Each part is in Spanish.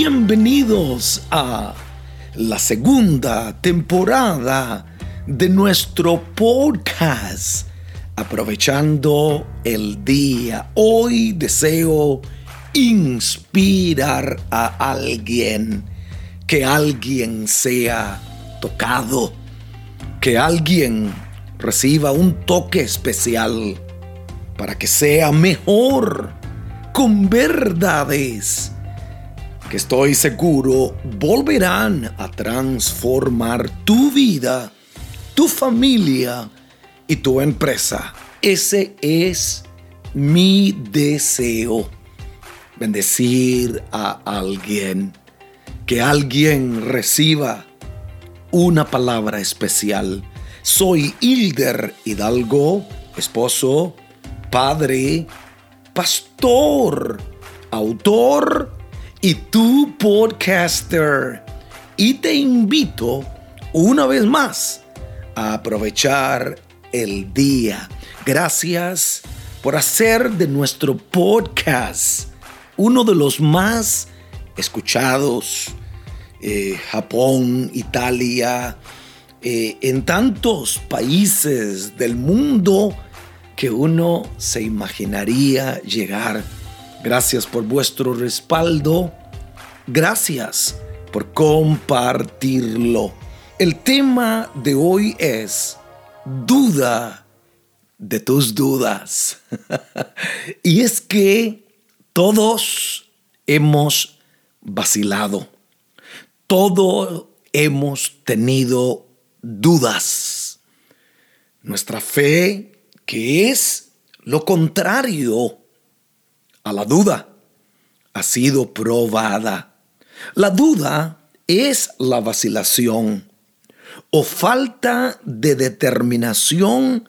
Bienvenidos a la segunda temporada de nuestro podcast. Aprovechando el día, hoy deseo inspirar a alguien, que alguien sea tocado, que alguien reciba un toque especial para que sea mejor con verdades que estoy seguro volverán a transformar tu vida, tu familia y tu empresa. Ese es mi deseo. Bendecir a alguien, que alguien reciba una palabra especial. Soy Hilder Hidalgo, esposo, padre, pastor, autor y tu podcaster. Y te invito una vez más a aprovechar el día. Gracias por hacer de nuestro podcast uno de los más escuchados. Eh, Japón, Italia, eh, en tantos países del mundo que uno se imaginaría llegar. Gracias por vuestro respaldo. Gracias por compartirlo. El tema de hoy es duda de tus dudas. y es que todos hemos vacilado. Todos hemos tenido dudas. Nuestra fe que es lo contrario la duda, ha sido probada. La duda es la vacilación o falta de determinación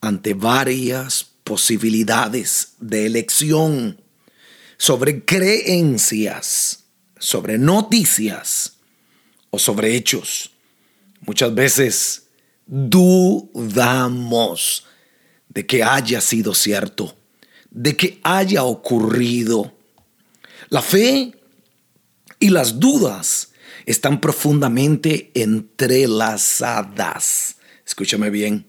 ante varias posibilidades de elección sobre creencias, sobre noticias o sobre hechos. Muchas veces dudamos de que haya sido cierto, de que haya ocurrido. La fe y las dudas están profundamente entrelazadas. Escúchame bien.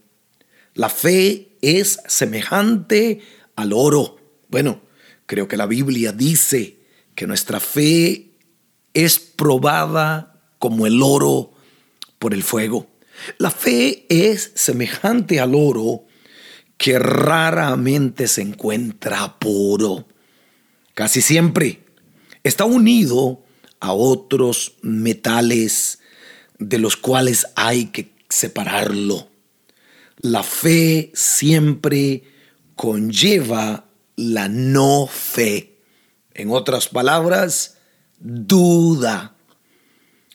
La fe es semejante al oro. Bueno, creo que la Biblia dice que nuestra fe es probada como el oro por el fuego. La fe es semejante al oro que raramente se encuentra puro. Casi siempre está unido a otros metales de los cuales hay que separarlo. La fe siempre conlleva la no fe. En otras palabras, duda.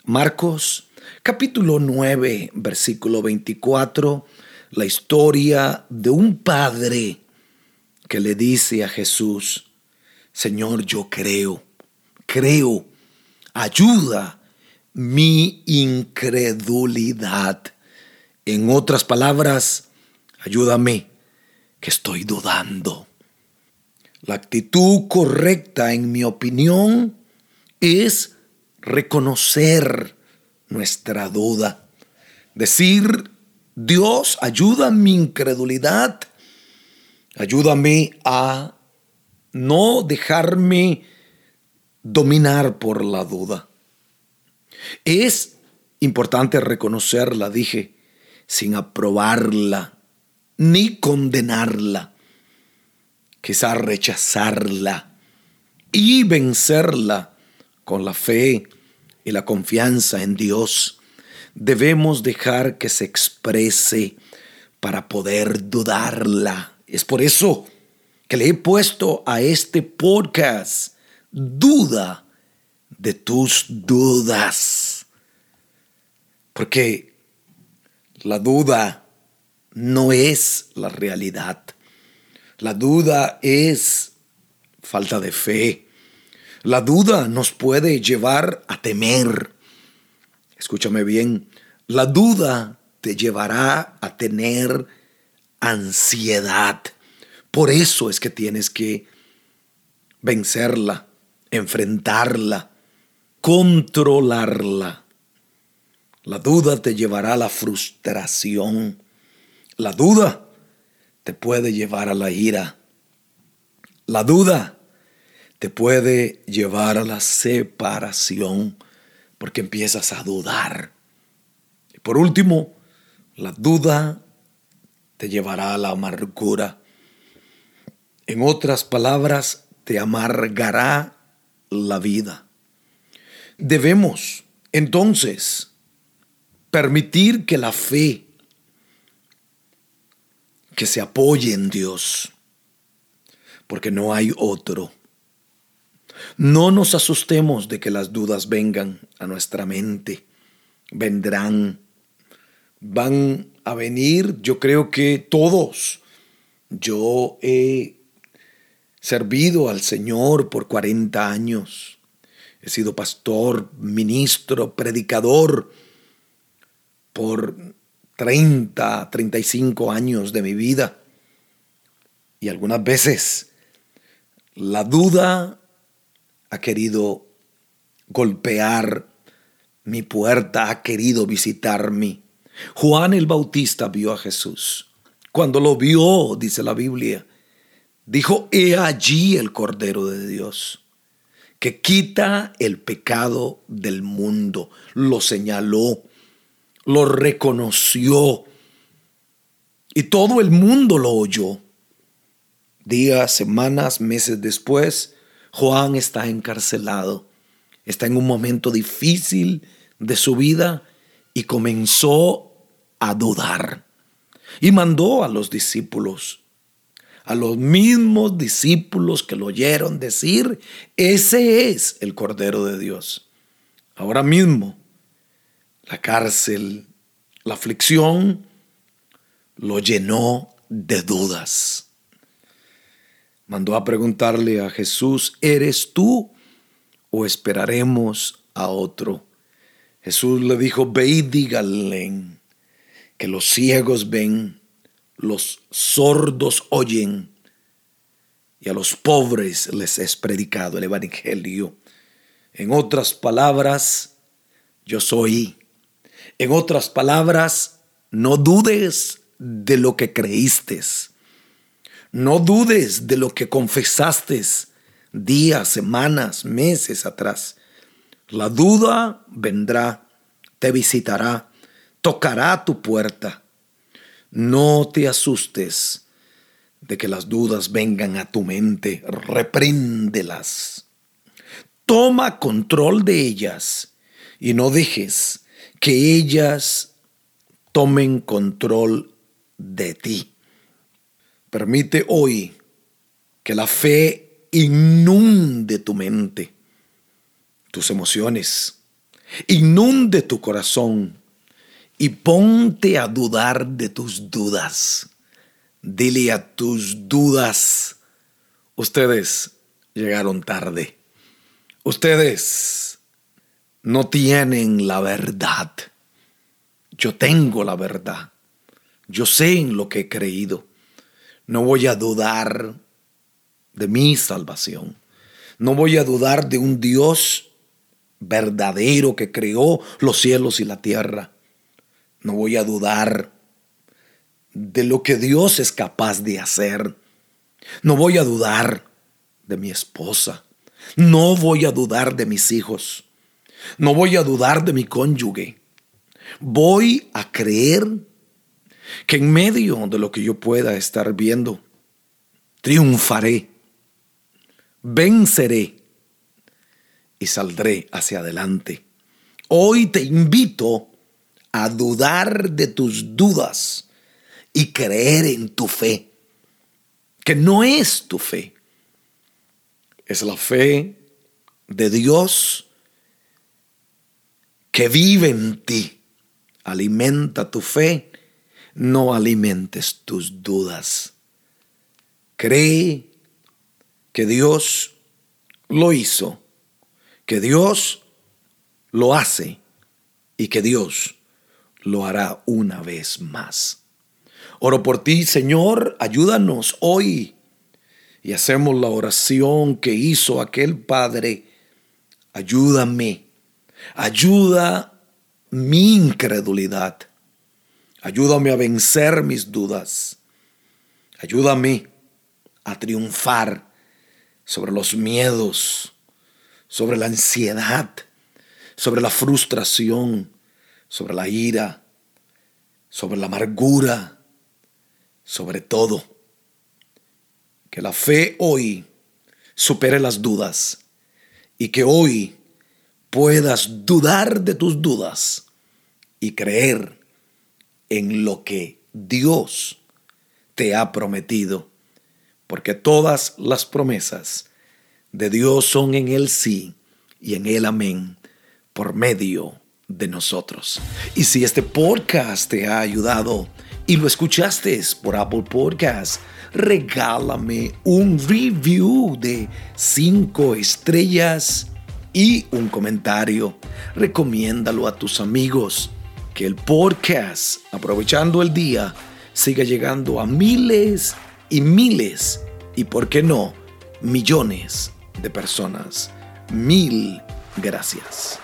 Marcos capítulo 9, versículo 24 la historia de un padre que le dice a Jesús, Señor, yo creo, creo, ayuda mi incredulidad. En otras palabras, ayúdame, que estoy dudando. La actitud correcta, en mi opinión, es reconocer nuestra duda. Decir, Dios, ayuda mi incredulidad. Ayúdame a no dejarme dominar por la duda. Es importante reconocerla, dije, sin aprobarla ni condenarla. Quizá rechazarla y vencerla con la fe y la confianza en Dios debemos dejar que se exprese para poder dudarla. Es por eso que le he puesto a este podcast duda de tus dudas. Porque la duda no es la realidad. La duda es falta de fe. La duda nos puede llevar a temer. Escúchame bien, la duda te llevará a tener ansiedad. Por eso es que tienes que vencerla, enfrentarla, controlarla. La duda te llevará a la frustración. La duda te puede llevar a la ira. La duda te puede llevar a la separación porque empiezas a dudar. Y por último, la duda te llevará a la amargura. En otras palabras, te amargará la vida. Debemos, entonces, permitir que la fe que se apoye en Dios, porque no hay otro. No nos asustemos de que las dudas vengan a nuestra mente, vendrán, van a venir, yo creo que todos. Yo he servido al Señor por 40 años. He sido pastor, ministro, predicador por 30, 35 años de mi vida. Y algunas veces la duda ha querido golpear mi puerta, ha querido visitarme. Juan el Bautista vio a Jesús. Cuando lo vio, dice la Biblia, dijo, he allí el Cordero de Dios, que quita el pecado del mundo. Lo señaló, lo reconoció y todo el mundo lo oyó. Días, semanas, meses después, Juan está encarcelado, está en un momento difícil de su vida y comenzó a dudar. Y mandó a los discípulos, a los mismos discípulos que lo oyeron decir, ese es el Cordero de Dios. Ahora mismo, la cárcel, la aflicción, lo llenó de dudas. Mandó a preguntarle a Jesús, ¿eres tú o esperaremos a otro? Jesús le dijo, ve y díganle que los ciegos ven, los sordos oyen, y a los pobres les es predicado el Evangelio. En otras palabras, yo soy. En otras palabras, no dudes de lo que creíste. No dudes de lo que confesaste días, semanas, meses atrás. La duda vendrá, te visitará, tocará tu puerta. No te asustes de que las dudas vengan a tu mente, repréndelas. Toma control de ellas y no dejes que ellas tomen control de ti. Permite hoy que la fe inunde tu mente tus emociones, inunde tu corazón y ponte a dudar de tus dudas. Dile a tus dudas, ustedes llegaron tarde. Ustedes no tienen la verdad. Yo tengo la verdad. Yo sé en lo que he creído. No voy a dudar de mi salvación. No voy a dudar de un Dios verdadero que creó los cielos y la tierra. No voy a dudar de lo que Dios es capaz de hacer. No voy a dudar de mi esposa. No voy a dudar de mis hijos. No voy a dudar de mi cónyuge. Voy a creer que en medio de lo que yo pueda estar viendo, triunfaré, venceré y saldré hacia adelante. Hoy te invito a dudar de tus dudas y creer en tu fe, que no es tu fe, es la fe de Dios que vive en ti. Alimenta tu fe, no alimentes tus dudas. Cree que Dios lo hizo que Dios lo hace y que Dios lo hará una vez más. Oro por ti, Señor, ayúdanos hoy. Y hacemos la oración que hizo aquel Padre. Ayúdame Ayuda mi incredulidad. Ayúdame a vencer mis dudas. Ayúdame a triunfar sobre los miedos, sobre la ansiedad, sobre la frustración, sobre la ira, sobre la amargura, sobre todo. Que la fe hoy supere las dudas y que hoy puedas dudar de tus dudas y creer en lo que Dios te ha prometido, porque todas las promesas de Dios son en el sí y en el amén por medio de nosotros. Y si este podcast te ha ayudado y lo escuchaste por Apple Podcasts, regálame un review de 5 estrellas y un comentario. Recomiéndalo a tus amigos. Que el podcast, aprovechando el día, siga llegando a miles y miles y, por qué no, millones de personas. Mil gracias.